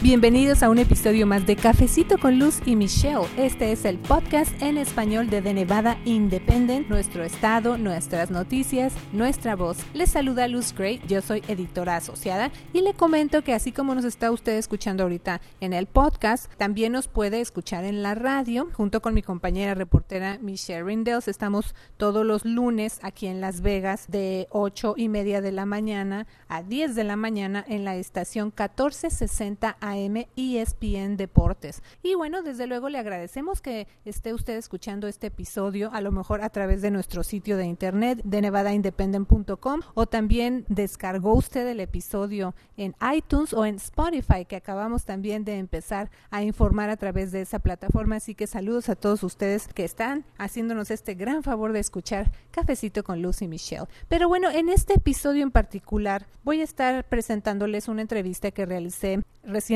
Bienvenidos a un episodio más de Cafecito con Luz y Michelle. Este es el podcast en español de The Nevada Independent, nuestro estado, nuestras noticias, nuestra voz. Les saluda Luz Gray, yo soy editora asociada y le comento que así como nos está usted escuchando ahorita en el podcast, también nos puede escuchar en la radio junto con mi compañera reportera Michelle Rindels. Estamos todos los lunes aquí en Las Vegas de 8 y media de la mañana a 10 de la mañana en la estación 1460 AM ESPN Deportes. Y bueno, desde luego le agradecemos que esté usted escuchando este episodio, a lo mejor a través de nuestro sitio de internet de nevadaindependent.com o también descargó usted el episodio en iTunes o en Spotify que acabamos también de empezar a informar a través de esa plataforma. Así que saludos a todos ustedes que están haciéndonos este gran favor de escuchar Cafecito con Lucy Michelle. Pero bueno, en este episodio en particular voy a estar presentándoles una entrevista que realicé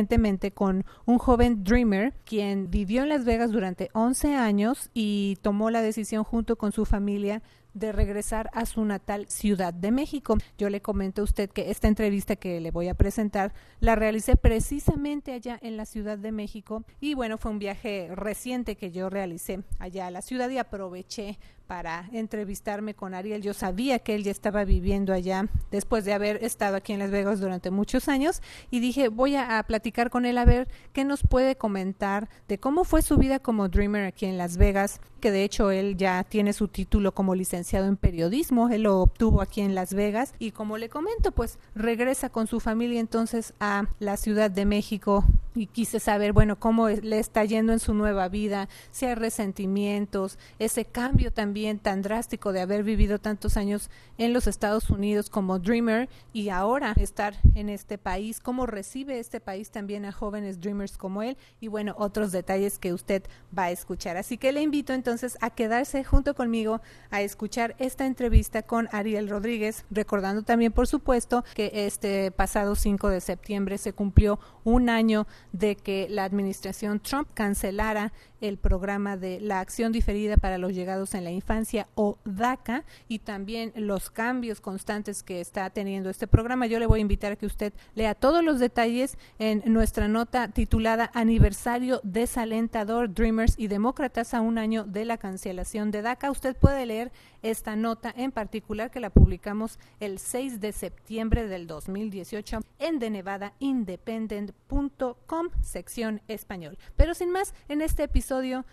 recientemente con un joven dreamer quien vivió en Las Vegas durante 11 años y tomó la decisión junto con su familia de regresar a su natal Ciudad de México. Yo le comento a usted que esta entrevista que le voy a presentar la realicé precisamente allá en la Ciudad de México y bueno, fue un viaje reciente que yo realicé allá a la ciudad y aproveché para entrevistarme con Ariel. Yo sabía que él ya estaba viviendo allá después de haber estado aquí en Las Vegas durante muchos años y dije, voy a, platicar con él a ver qué nos puede comentar de cómo fue su vida como dreamer aquí en Las Vegas, que de hecho él ya tiene su título como licenciado en periodismo, él lo obtuvo aquí en Las Vegas y como le comento, pues regresa con su familia entonces a la Ciudad de México y quise saber, bueno, cómo le está yendo en su nueva vida, si hay resentimientos, ese cambio también tan drástico de haber vivido tantos años en los Estados Unidos como dreamer y ahora estar en este país, cómo recibe este país también a jóvenes dreamers como él y bueno, otros detalles que usted va a escuchar. Así que le invito entonces a quedarse junto conmigo a escuchar esta entrevista con Ariel Rodríguez, recordando también, por supuesto, que este pasado 5 de septiembre se cumplió un año de que la administración Trump cancelara el programa de la acción diferida para los llegados en la infancia o DACA y también los cambios constantes que está teniendo este programa. Yo le voy a invitar a que usted lea todos los detalles en nuestra nota titulada Aniversario desalentador Dreamers y Demócratas a un año de la cancelación de DACA. Usted puede leer esta nota en particular que la publicamos el 6 de septiembre del 2018 en denevadaindependent.com sección español. Pero sin más, en este episodio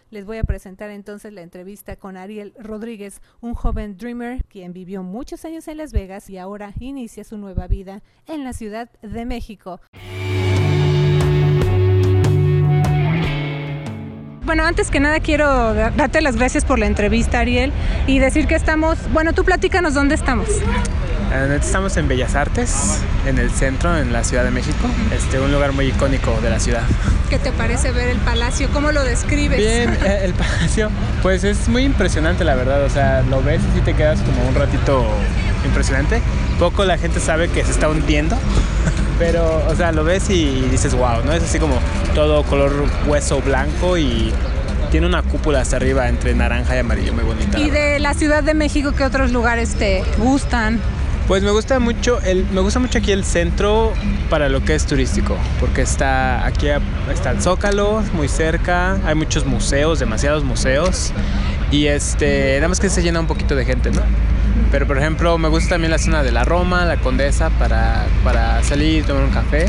les voy a presentar entonces la entrevista con Ariel Rodríguez, un joven dreamer quien vivió muchos años en Las Vegas y ahora inicia su nueva vida en la Ciudad de México. Bueno, antes que nada quiero darte las gracias por la entrevista, Ariel, y decir que estamos, bueno, tú platícanos dónde estamos. Estamos en Bellas Artes, en el centro, en la Ciudad de México, este, un lugar muy icónico de la ciudad. ¿Qué te parece ver el palacio? ¿Cómo lo describes? Bien, eh, el palacio, pues es muy impresionante la verdad, o sea, lo ves y te quedas como un ratito impresionante. Poco la gente sabe que se está hundiendo, pero, o sea, lo ves y dices, wow, ¿no? Es así como todo color hueso blanco y tiene una cúpula hasta arriba entre naranja y amarillo, muy bonita. ¿Y de la Ciudad de México qué otros lugares te gustan? Pues me gusta mucho el, me gusta mucho aquí el centro para lo que es turístico, porque está aquí está el Zócalo, muy cerca, hay muchos museos, demasiados museos y este, nada más que se llena un poquito de gente, ¿no? Pero por ejemplo, me gusta también la zona de la Roma, la Condesa, para, para salir y tomar un café.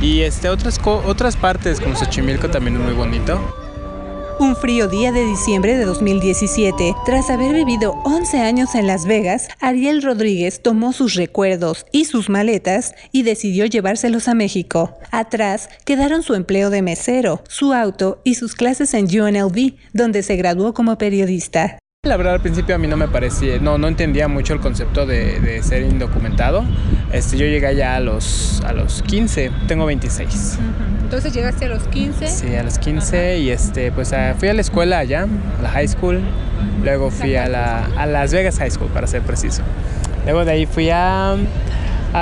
Y este, otras, otras partes como Xochimilco también es muy bonito. Un frío día de diciembre de 2017, tras haber vivido 11 años en Las Vegas, Ariel Rodríguez tomó sus recuerdos y sus maletas y decidió llevárselos a México. Atrás quedaron su empleo de mesero, su auto y sus clases en UNLV, donde se graduó como periodista. La verdad al principio a mí no me parecía, no, no entendía mucho el concepto de, ser indocumentado. Este, yo llegué ya a los, a los 15, tengo 26. Entonces llegaste a los 15. Sí, a los 15 y este, pues fui a la escuela allá, a la high school. Luego fui a, la, a Las Vegas High School, para ser preciso. Luego de ahí fui a,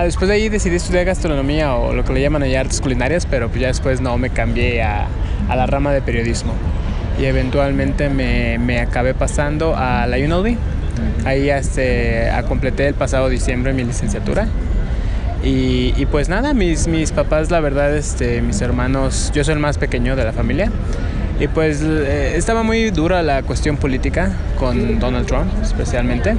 Después de ahí decidí estudiar gastronomía o lo que le llaman allá artes culinarias, pero pues ya después no me cambié a, a la rama de periodismo y eventualmente me, me acabé pasando a la UNLV. Ahí este, completé el pasado diciembre mi licenciatura Y, pues nada, mis, mis papás, la verdad, este, mis hermanos, yo soy el más pequeño de la familia. Y pues eh, estaba muy dura la cuestión política con Donald Trump, especialmente.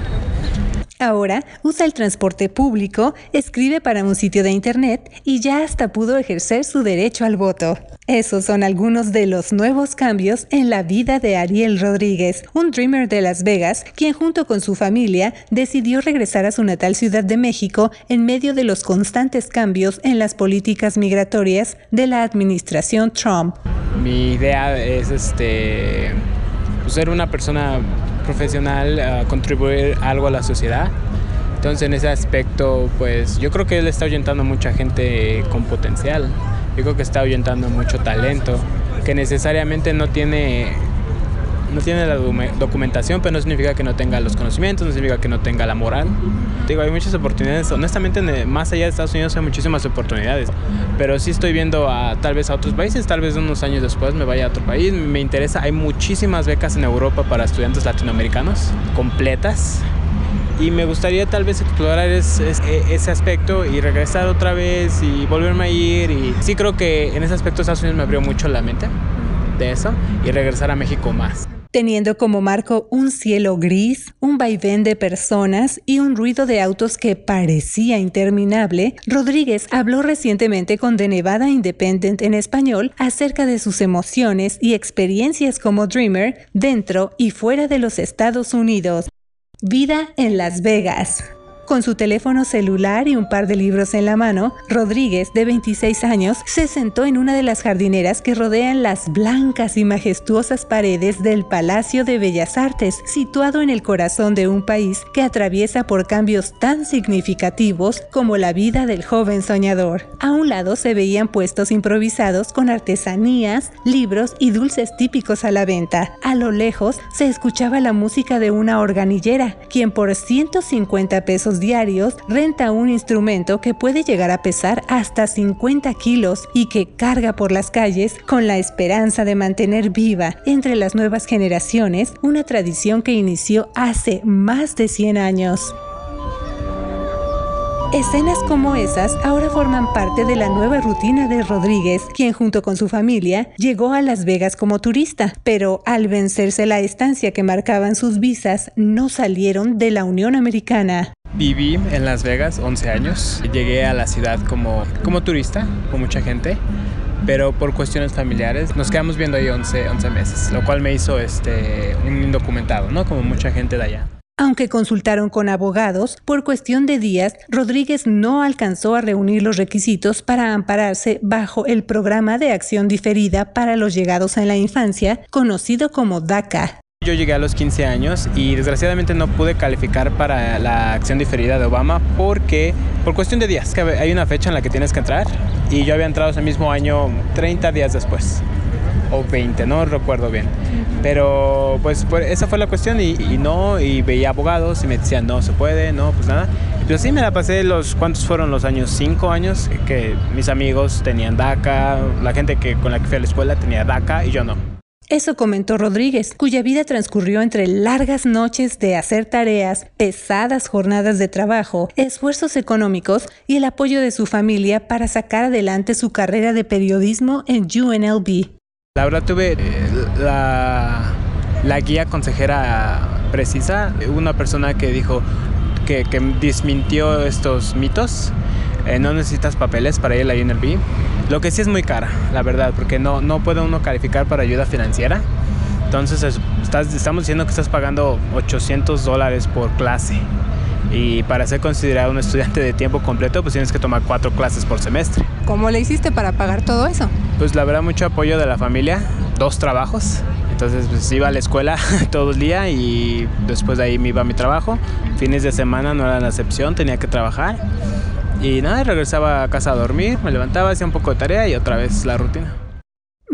Ahora usa el transporte público, escribe para un sitio de internet y ya hasta pudo ejercer su derecho al voto. Esos son algunos de los nuevos cambios en la vida de Ariel Rodríguez, un dreamer de Las Vegas, quien junto con su familia decidió regresar a su natal Ciudad de México en medio de los constantes cambios en las políticas migratorias de la administración Trump. Mi idea es este pues, ser una persona profesional, contribuir algo a la sociedad. Entonces en ese aspecto, pues yo creo que él está ahuyentando a mucha gente con potencial. Yo creo que está ahuyentando mucho talento que necesariamente no tiene no tiene la documentación, pero no significa que no tenga los conocimientos, no significa que no tenga la moral. Digo, hay muchas oportunidades. Honestamente, más allá de Estados Unidos hay muchísimas oportunidades. Pero sí estoy viendo a tal vez a otros países, tal vez unos años después me vaya a otro país. Me interesa, hay muchísimas becas en Europa para estudiantes latinoamericanos, completas. Y me gustaría tal vez explorar ese, ese aspecto y regresar otra vez y volverme a ir. Y sí creo que en ese aspecto Estados Unidos me abrió mucho la mente de eso y regresar a México más teniendo como marco un cielo gris, un vaivén de personas y un ruido de autos que parecía interminable, Rodríguez habló recientemente con The Nevada Independent en español acerca de sus emociones y experiencias como Dreamer dentro y fuera de los Estados Unidos. Vida en Las Vegas. Con su teléfono celular y un par de libros en la mano, Rodríguez, de 26 años, se sentó en una de las jardineras que rodean las blancas y majestuosas paredes del Palacio de Bellas Artes, situado en el corazón de un país que atraviesa por cambios tan significativos como la vida del joven soñador. A un lado se veían puestos improvisados con artesanías, libros y dulces típicos a la venta. A lo lejos se escuchaba la música de una organillera, quien por 150 pesos diarios renta un instrumento que puede llegar a pesar hasta 50 kilos y que carga por las calles con la esperanza de mantener viva entre las nuevas generaciones una tradición que inició hace más de 100 años. Escenas como esas ahora forman parte de la nueva rutina de Rodríguez, quien junto con su familia llegó a Las Vegas como turista, pero al vencerse la estancia que marcaban sus visas, no salieron de la Unión Americana. Viví en Las Vegas 11 años. Llegué a la ciudad como, como turista, con mucha gente, pero por cuestiones familiares nos quedamos viendo ahí 11, 11 meses, lo cual me hizo este, un indocumentado, ¿no? Como mucha gente de allá. Aunque consultaron con abogados, por cuestión de días, Rodríguez no alcanzó a reunir los requisitos para ampararse bajo el programa de acción diferida para los llegados en la infancia, conocido como DACA. Yo llegué a los 15 años y desgraciadamente no pude calificar para la acción diferida de Obama porque, por cuestión de días, que hay una fecha en la que tienes que entrar y yo había entrado ese mismo año 30 días después o 20, no recuerdo bien. Pero pues, esa fue la cuestión y, no, y veía abogados y me decían no se puede, no, pues nada. Y pues sí, me la pasé los, ¿cuántos fueron los años? Cinco años que mis amigos tenían DACA, la gente que, con la que fui a la escuela tenía DACA y yo no. Eso comentó Rodríguez, cuya vida transcurrió entre largas noches de hacer tareas, pesadas jornadas de trabajo, esfuerzos económicos y el apoyo de su familia para sacar adelante su carrera de periodismo en UNLV. La verdad tuve eh, la, guía consejera precisa, una persona que dijo que, que desmintió estos mitos eh, no necesitas papeles para ir a la UNLV. Lo que sí es muy cara, la verdad, porque no, no puede uno calificar para ayuda financiera. Entonces estamos diciendo que estás pagando 800 dólares por clase. Y para ser considerado un estudiante de tiempo completo, pues tienes que tomar cuatro clases por semestre. ¿Cómo le hiciste para pagar todo eso? Pues la verdad, mucho apoyo de la familia, dos trabajos. Entonces pues iba a la escuela todo el día y después de ahí me iba a mi trabajo. Fines de semana no era la excepción, tenía que trabajar. Y nada, regresaba a casa a dormir, me levantaba, hacía un poco de tarea y otra vez la rutina.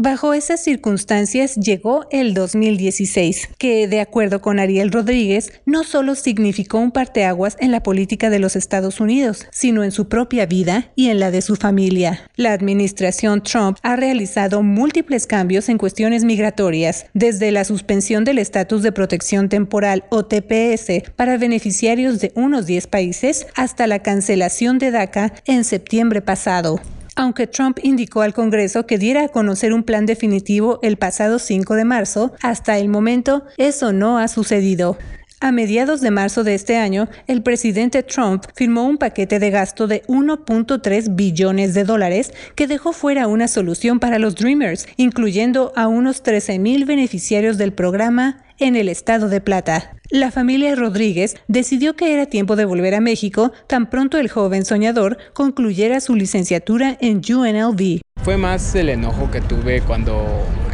Bajo esas circunstancias llegó el 2016, que de acuerdo con Ariel Rodríguez, no solo significó un parteaguas en la política de los Estados Unidos, sino en su propia vida y en la de su familia. La administración Trump ha realizado múltiples cambios en cuestiones migratorias, desde la suspensión del estatus de protección temporal o TPS para beneficiarios de unos 10 países hasta la cancelación de DACA en septiembre pasado aunque Trump indicó al Congreso que diera a conocer un plan definitivo el pasado 5 de marzo, hasta el momento eso no ha sucedido. A mediados de marzo de este año, el presidente Trump firmó un paquete de gasto de 1.3 billones de dólares que dejó fuera una solución para los Dreamers, incluyendo a unos 13 mil beneficiarios del programa en el estado de Plata. La familia Rodríguez decidió que era tiempo de volver a México tan pronto el joven soñador concluyera su licenciatura en UNLV. Fue más el enojo que tuve cuando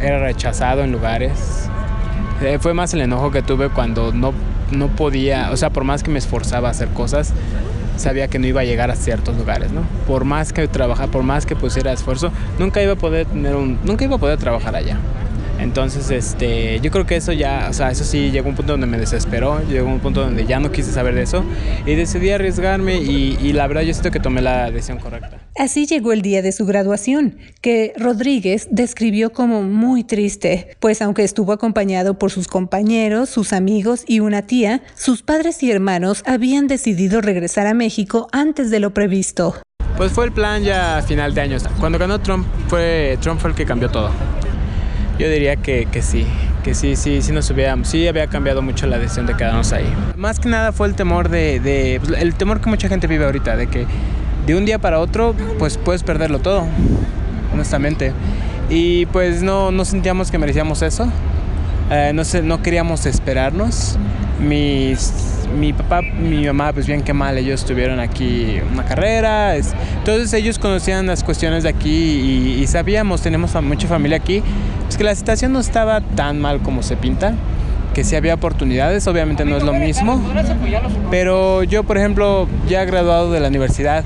era rechazado en lugares. Eh, fue más el enojo que tuve cuando no no podía, o sea, por más que me esforzaba a hacer cosas, sabía que no iba a llegar a ciertos lugares, ¿no? Por más que trabajara, por más que pusiera esfuerzo, nunca iba a poder tener un, nunca iba a poder trabajar allá. Entonces, este, yo creo que eso ya, o sea, eso sí llegó a un punto donde me desesperó, llegó un punto donde ya no quise saber de eso y decidí arriesgarme y, y la verdad yo siento que tomé la decisión correcta. Así llegó el día de su graduación, que Rodríguez describió como muy triste, pues aunque estuvo acompañado por sus compañeros, sus amigos y una tía, sus padres y hermanos habían decidido regresar a México antes de lo previsto. Pues fue el plan ya a final de año. Cuando ganó Trump, fue Trump fue el que cambió todo. Yo diría que, que sí, que sí, sí, sí nos hubiéramos, sí había cambiado mucho la decisión de quedarnos ahí. Más que nada fue el temor de, pues, el temor que mucha gente vive ahorita, de que de un día para otro, pues puedes perderlo todo, honestamente. Y pues no, no sentíamos que merecíamos eso. Eh, no, no queríamos esperarnos. Mis, mi papá, mi mamá, pues bien que mal, ellos tuvieron aquí una carrera. entonces ellos conocían las cuestiones de aquí y, sabíamos, tenemos mucha familia aquí, pues que la situación no estaba tan mal como se pinta que sí había oportunidades, obviamente no es lo mismo, pero yo por ejemplo ya graduado de la universidad,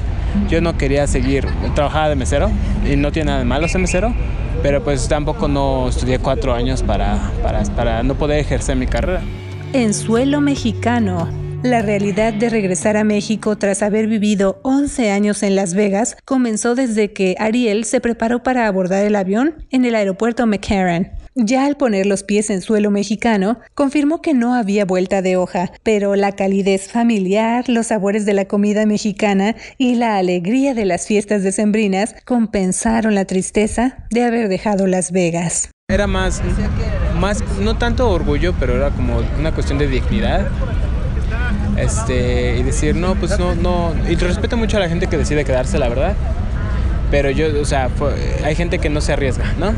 yo no quería seguir, trabajaba de mesero y no tiene nada de malo ser mesero, pero pues tampoco no estudié cuatro años para, para, para no poder ejercer mi carrera. En suelo mexicano, la realidad de regresar a México tras haber vivido 11 años en Las Vegas comenzó desde que Ariel se preparó para abordar el avión en el aeropuerto McCarran. Ya al poner los pies en suelo mexicano, confirmó que no había vuelta de hoja, pero la calidez familiar, los sabores de la comida mexicana y la alegría de las fiestas decembrinas compensaron la tristeza de haber dejado Las Vegas. Era más, más, no tanto orgullo, pero era como una cuestión de dignidad. Este, y decir, no, pues no, no, y respeto mucho a la gente que decide quedarse, la verdad. Pero yo, o sea, hay gente que no se arriesga, ¿no?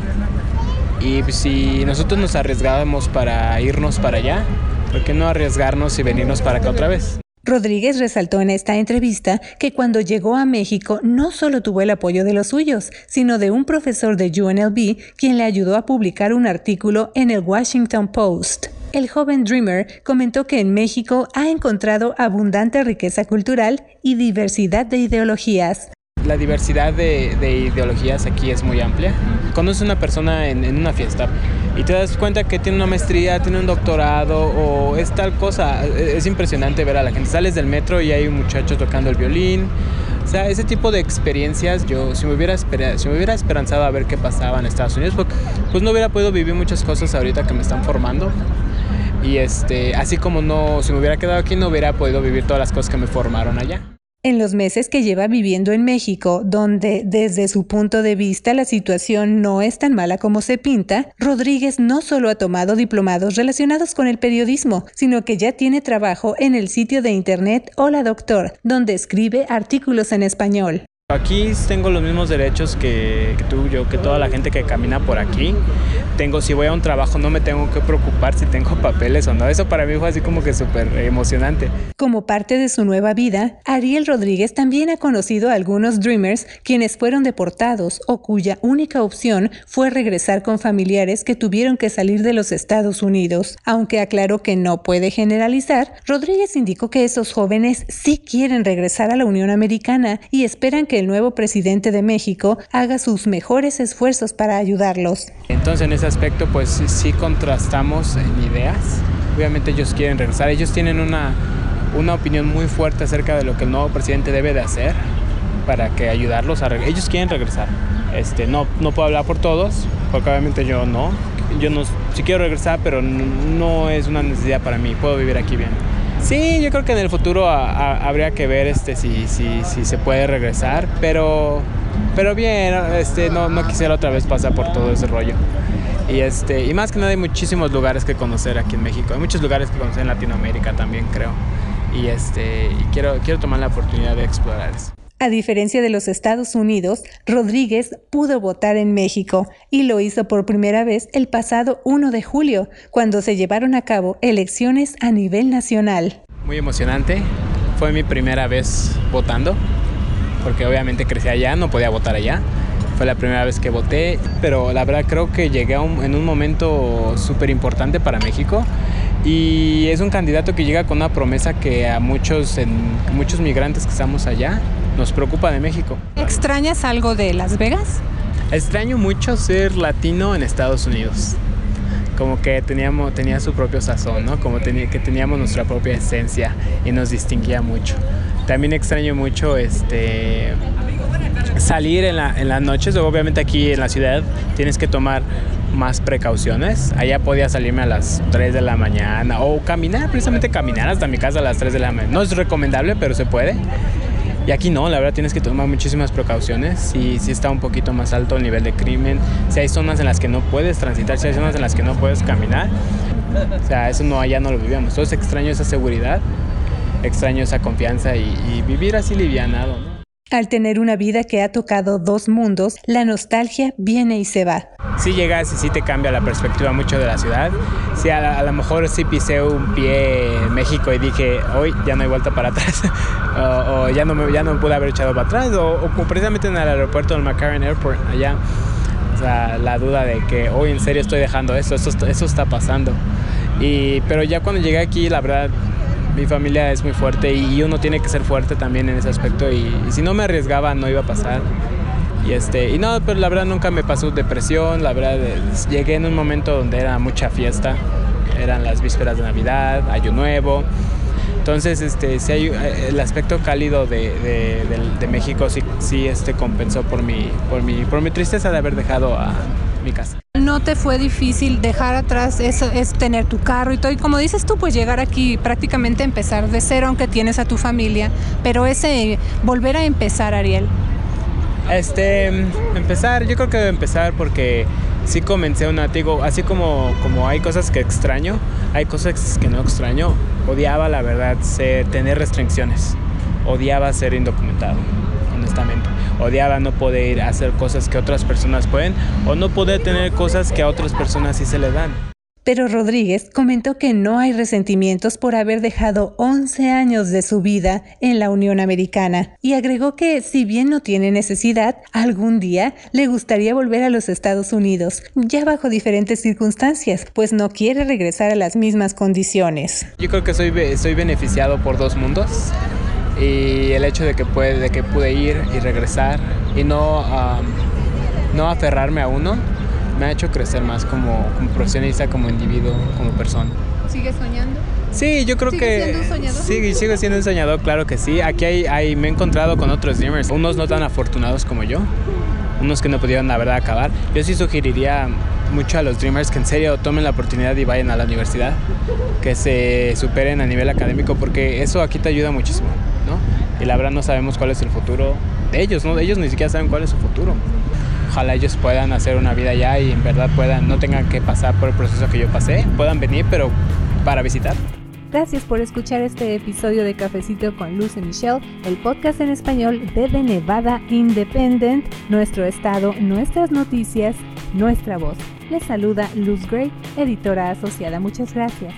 Y si nosotros nos arriesgábamos para irnos para allá, ¿por qué no arriesgarnos y venirnos para acá otra vez? Rodríguez resaltó en esta entrevista que cuando llegó a México no solo tuvo el apoyo de los suyos, sino de un profesor de UNLV quien le ayudó a publicar un artículo en el Washington Post. El joven Dreamer comentó que en México ha encontrado abundante riqueza cultural y diversidad de ideologías, la diversidad de, ideologías aquí es muy amplia. Conoces a una persona en, una fiesta y te das cuenta que tiene una maestría, tiene un doctorado o es tal cosa. Es impresionante ver a la gente. Sales del metro y hay un muchacho tocando el violín. O sea, ese tipo de experiencias, yo si me hubiera, si me hubiera esperanzado a ver qué pasaba en Estados Unidos, pues, pues no hubiera podido vivir muchas cosas ahorita que me están formando. Y este, así como no, si me hubiera quedado aquí, no hubiera podido vivir todas las cosas que me formaron allá en los meses que lleva viviendo en México, donde desde su punto de vista la situación no es tan mala como se pinta, Rodríguez no solo ha tomado diplomados relacionados con el periodismo, sino que ya tiene trabajo en el sitio de internet Hola Doctor, donde escribe artículos en español. Aquí tengo los mismos derechos que, tú, yo, que toda la gente que camina por aquí. Tengo, si voy a un trabajo, no me tengo que preocupar si tengo papeles o no. Eso para mí fue así como que súper emocionante. Como parte de su nueva vida, Ariel Rodríguez también ha conocido a algunos Dreamers quienes fueron deportados o cuya única opción fue regresar con familiares que tuvieron que salir de los Estados Unidos. Aunque aclaró que no puede generalizar, Rodríguez indicó que esos jóvenes sí quieren regresar a la Unión Americana y esperan que que el nuevo presidente de México haga sus mejores esfuerzos para ayudarlos. Entonces en ese aspecto pues sí contrastamos en ideas. Obviamente ellos quieren regresar, ellos tienen una, una opinión muy fuerte acerca de lo que el nuevo presidente debe de hacer para que ayudarlos a. Ellos quieren regresar. Este, no, no puedo hablar por todos, porque obviamente yo no. Yo no, sí quiero regresar, pero no es una necesidad para mí. Puedo vivir aquí bien. Sí, yo creo que en el futuro habría que ver este, si, si, si se puede regresar, pero, pero bien, este, no, no quisiera otra vez pasar por todo ese rollo. Y, este, y más que nada hay muchísimos lugares que conocer aquí en México, hay muchos lugares que conocer en Latinoamérica también creo. Y, este, y quiero, quiero tomar la oportunidad de explorar eso. A diferencia de los Estados Unidos, Rodríguez pudo votar en México y lo hizo por primera vez el pasado 1 de julio, cuando se llevaron a cabo elecciones a nivel nacional. Muy emocionante, fue mi primera vez votando, porque obviamente crecí allá, no podía votar allá. Fue la primera vez que voté, pero la verdad creo que llegué en un momento súper importante para México y es un candidato que llega con una promesa que a muchos, muchos migrantes que estamos allá nos preocupa de México. ¿Extrañas algo de Las Vegas? Extraño mucho ser latino en Estados Unidos. Como que teníamos, tenía su propio sazón, ¿no? Como tenía, que teníamos nuestra propia esencia y nos distinguía mucho. También extraño mucho este, salir en, la, en las noches. Obviamente aquí en la ciudad tienes que tomar más precauciones. Allá podía salirme a las 3 de la mañana o caminar, precisamente caminar hasta mi casa a las 3 de la mañana. No es recomendable, pero se puede. Y aquí no, la verdad tienes que tomar muchísimas precauciones. Si, si está un poquito más alto el nivel de crimen, si hay zonas en las que no puedes transitar, si hay zonas en las que no puedes caminar, o sea, eso no allá no lo vivíamos. Entonces extraño esa seguridad, extraño esa confianza y, vivir así livianado. ¿no? Al tener una vida que ha tocado dos mundos, la nostalgia viene y se va. Si llegas y sí te cambia la perspectiva mucho de la ciudad. Si a, lo mejor sí pisé un pie en México y dije, hoy ya no hay vuelta para atrás, o, ya, no me, ya no pude haber echado para atrás, o, precisamente en el aeropuerto del McCarran Airport, allá, o sea, la duda de que hoy en serio estoy dejando esto, eso, eso está pasando. Y, pero ya cuando llegué aquí, la verdad, mi familia es muy fuerte y uno tiene que ser fuerte también en ese aspecto y, si no me arriesgaba no iba a pasar. Y, este, y no, pero la verdad nunca me pasó depresión, la verdad llegué en un momento donde era mucha fiesta, eran las vísperas de Navidad, Año Nuevo. Entonces, este, sí hay, eh, el aspecto cálido de, de, México sí, sí este, compensó por mi, por, mi, por mi tristeza de haber dejado a mi casa. ¿No te fue difícil dejar atrás eso, es tener tu carro y todo? Y como dices tú, pues llegar aquí prácticamente empezar de cero, aunque tienes a tu familia, pero ese volver a empezar, Ariel, este, empezar, yo creo que empezar porque sí comencé un digo, así como, como hay cosas que extraño, hay cosas que no extraño. Odiaba, la verdad, tener restricciones. Odiaba ser indocumentado, honestamente. Odiaba no poder hacer cosas que otras personas pueden o no poder tener cosas que a otras personas sí se le dan. Pero Rodríguez comentó que no hay resentimientos por haber dejado 11 años de su vida en la Unión Americana y agregó que si bien no tiene necesidad, algún día le gustaría volver a los Estados Unidos, ya bajo diferentes circunstancias, pues no quiere regresar a las mismas condiciones. Yo creo que soy, soy beneficiado por dos mundos y el hecho de que, puede, de que pude ir y regresar y no, no aferrarme a uno me ha hecho crecer más como, profesionista, como individuo, como persona. ¿Sigues soñando? Sí, yo creo que... Siendo un soñador? Sí, sigo siendo un soñador, claro que sí. Aquí hay, me he encontrado con otros dreamers, unos no tan afortunados como yo, unos que no pudieron la verdad acabar. Yo sí sugeriría mucho a los dreamers que en serio tomen la oportunidad y vayan a la universidad, que se superen a nivel académico, porque eso aquí te ayuda muchísimo, Y la verdad no sabemos cuál es el futuro de ellos, ¿no? Ellos ni siquiera saben cuál es su futuro ojalá ellos puedan hacer una vida allá y en verdad puedan, no tengan que pasar por el proceso que yo pasé, puedan venir, pero para visitar. Gracias por escuchar este episodio de Cafecito con Luz y Michelle, el podcast en español de The Nevada Independent, nuestro estado, nuestras noticias, nuestra voz. Les saluda Luz Gray, editora asociada. Muchas gracias.